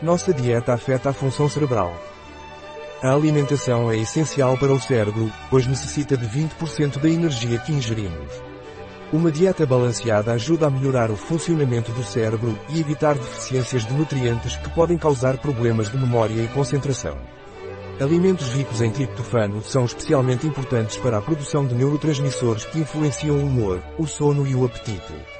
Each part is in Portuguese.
Nossa dieta afeta a função cerebral. A alimentação é essencial para o cérebro, pois necessita de 20% da energia que ingerimos. Uma dieta balanceada ajuda a melhorar o funcionamento do cérebro e evitar deficiências de nutrientes que podem causar problemas de memória e concentração. Alimentos ricos em triptofano são especialmente importantes para a produção de neurotransmissores que influenciam o humor, o sono e o apetite.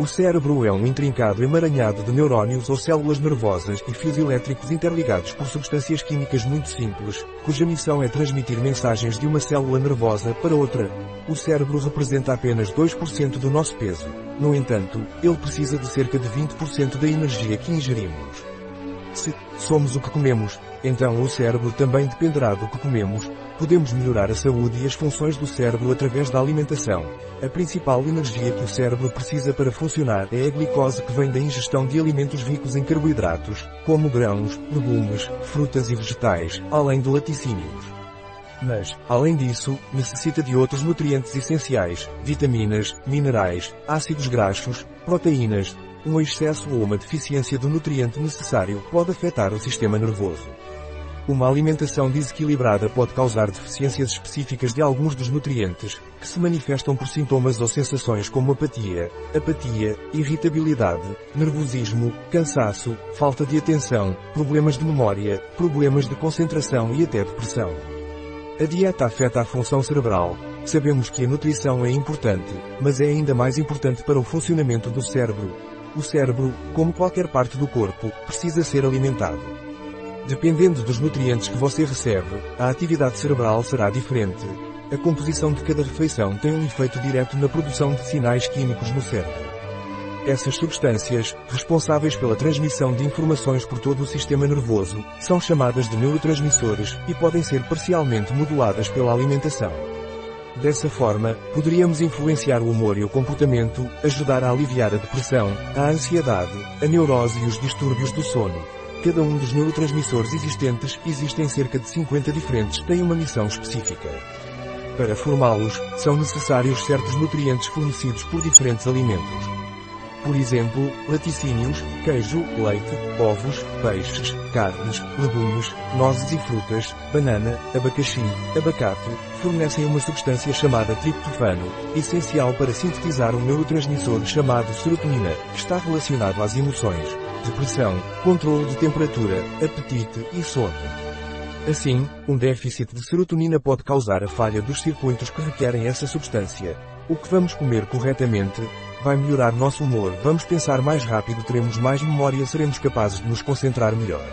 O cérebro é um intrincado emaranhado de neurónios ou células nervosas e fios elétricos interligados por substâncias químicas muito simples, cuja missão é transmitir mensagens de uma célula nervosa para outra. O cérebro representa apenas 2% do nosso peso. No entanto, ele precisa de cerca de 20% da energia que ingerimos. Se somos o que comemos, então o cérebro também dependerá do que comemos. Podemos melhorar a saúde e as funções do cérebro através da alimentação. A principal energia que o cérebro precisa para funcionar é a glicose que vem da ingestão de alimentos ricos em carboidratos, como grãos, legumes, frutas e vegetais, além de laticínios. Mas, além disso, necessita de outros nutrientes essenciais, vitaminas, minerais, ácidos graxos, proteínas, um excesso ou uma deficiência do nutriente necessário pode afetar o sistema nervoso. Uma alimentação desequilibrada pode causar deficiências específicas de alguns dos nutrientes, que se manifestam por sintomas ou sensações como apatia, apatia, irritabilidade, nervosismo, cansaço, falta de atenção, problemas de memória, problemas de concentração e até depressão. A dieta afeta a função cerebral. Sabemos que a nutrição é importante, mas é ainda mais importante para o funcionamento do cérebro, o cérebro, como qualquer parte do corpo, precisa ser alimentado. Dependendo dos nutrientes que você recebe, a atividade cerebral será diferente. A composição de cada refeição tem um efeito direto na produção de sinais químicos no cérebro. Essas substâncias, responsáveis pela transmissão de informações por todo o sistema nervoso, são chamadas de neurotransmissores e podem ser parcialmente moduladas pela alimentação. Dessa forma, poderíamos influenciar o humor e o comportamento, ajudar a aliviar a depressão, a ansiedade, a neurose e os distúrbios do sono. Cada um dos neurotransmissores existentes, existem cerca de 50 diferentes, tem uma missão específica. Para formá-los, são necessários certos nutrientes fornecidos por diferentes alimentos. Por exemplo, laticínios, queijo, leite, ovos, peixes, carnes, legumes, nozes e frutas, banana, abacaxi, abacate, fornecem uma substância chamada triptofano, essencial para sintetizar um neurotransmissor chamado serotonina, que está relacionado às emoções, depressão, controle de temperatura, apetite e sono. Assim, um déficit de serotonina pode causar a falha dos circuitos que requerem essa substância. O que vamos comer corretamente, vai melhorar nosso humor, vamos pensar mais rápido, teremos mais memória, seremos capazes de nos concentrar melhor.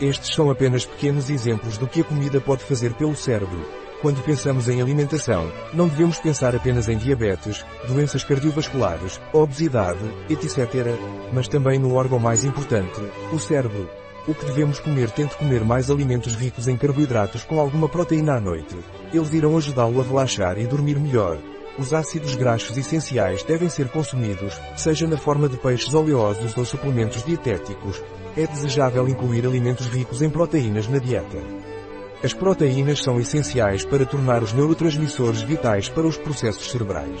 Estes são apenas pequenos exemplos do que a comida pode fazer pelo cérebro. Quando pensamos em alimentação, não devemos pensar apenas em diabetes, doenças cardiovasculares, obesidade, etc., mas também no órgão mais importante, o cérebro. O que devemos comer? Tente comer mais alimentos ricos em carboidratos com alguma proteína à noite. Eles irão ajudá-lo a relaxar e dormir melhor. Os ácidos graxos essenciais devem ser consumidos, seja na forma de peixes oleosos ou suplementos dietéticos. É desejável incluir alimentos ricos em proteínas na dieta. As proteínas são essenciais para tornar os neurotransmissores vitais para os processos cerebrais.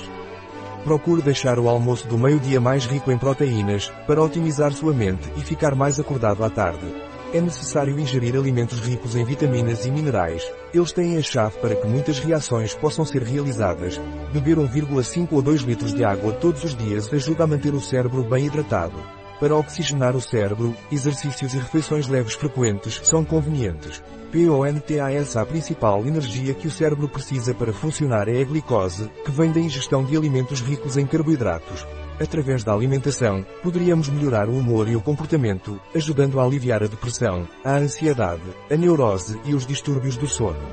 Procure deixar o almoço do meio-dia mais rico em proteínas, para otimizar sua mente e ficar mais acordado à tarde. É necessário ingerir alimentos ricos em vitaminas e minerais. Eles têm a chave para que muitas reações possam ser realizadas. Beber 1,5 ou 2 litros de água todos os dias ajuda a manter o cérebro bem hidratado. Para oxigenar o cérebro, exercícios e refeições leves frequentes são convenientes. PONTAS A principal energia que o cérebro precisa para funcionar é a glicose, que vem da ingestão de alimentos ricos em carboidratos. Através da alimentação, poderíamos melhorar o humor e o comportamento, ajudando a aliviar a depressão, a ansiedade, a neurose e os distúrbios do sono.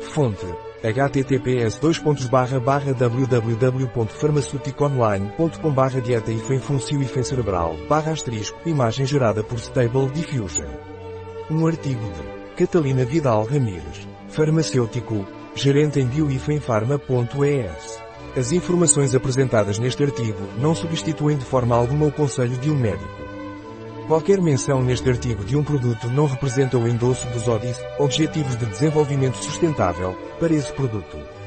Fonte https www.farmaceuticonline.com barra dieta e funcio e cerebral barra asterisco imagem gerada por Stable Diffusion. Um artigo de Catalina Vidal Ramírez, farmacêutico, gerente em bioifenfarma.es. As informações apresentadas neste artigo não substituem de forma alguma o conselho de um médico. Qualquer menção neste artigo de um produto não representa o endosso dos ODIs, Objetivos de Desenvolvimento Sustentável, para esse produto.